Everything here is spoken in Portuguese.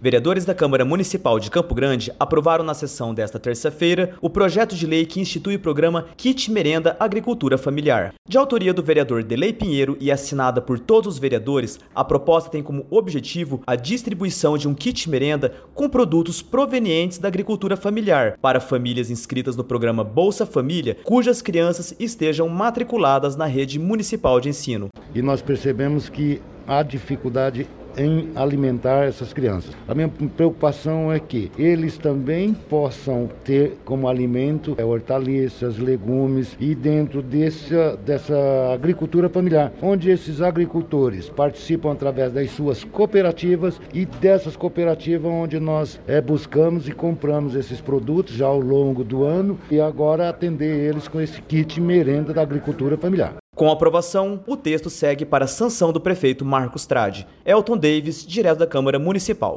Vereadores da Câmara Municipal de Campo Grande aprovaram na sessão desta terça-feira o projeto de lei que institui o programa Kit Merenda Agricultura Familiar. De autoria do vereador Delei Pinheiro e assinada por todos os vereadores, a proposta tem como objetivo a distribuição de um kit merenda com produtos provenientes da agricultura familiar para famílias inscritas no programa Bolsa Família, cujas crianças estejam matriculadas na rede municipal de ensino. E nós percebemos que há dificuldade em alimentar essas crianças. A minha preocupação é que eles também possam ter como alimento é, hortaliças, legumes e dentro dessa, dessa agricultura familiar, onde esses agricultores participam através das suas cooperativas e dessas cooperativas onde nós é, buscamos e compramos esses produtos já ao longo do ano e agora atender eles com esse kit merenda da agricultura familiar. Com aprovação, o texto segue para a sanção do prefeito Marcos Trade. Elton Davis, direto da Câmara Municipal.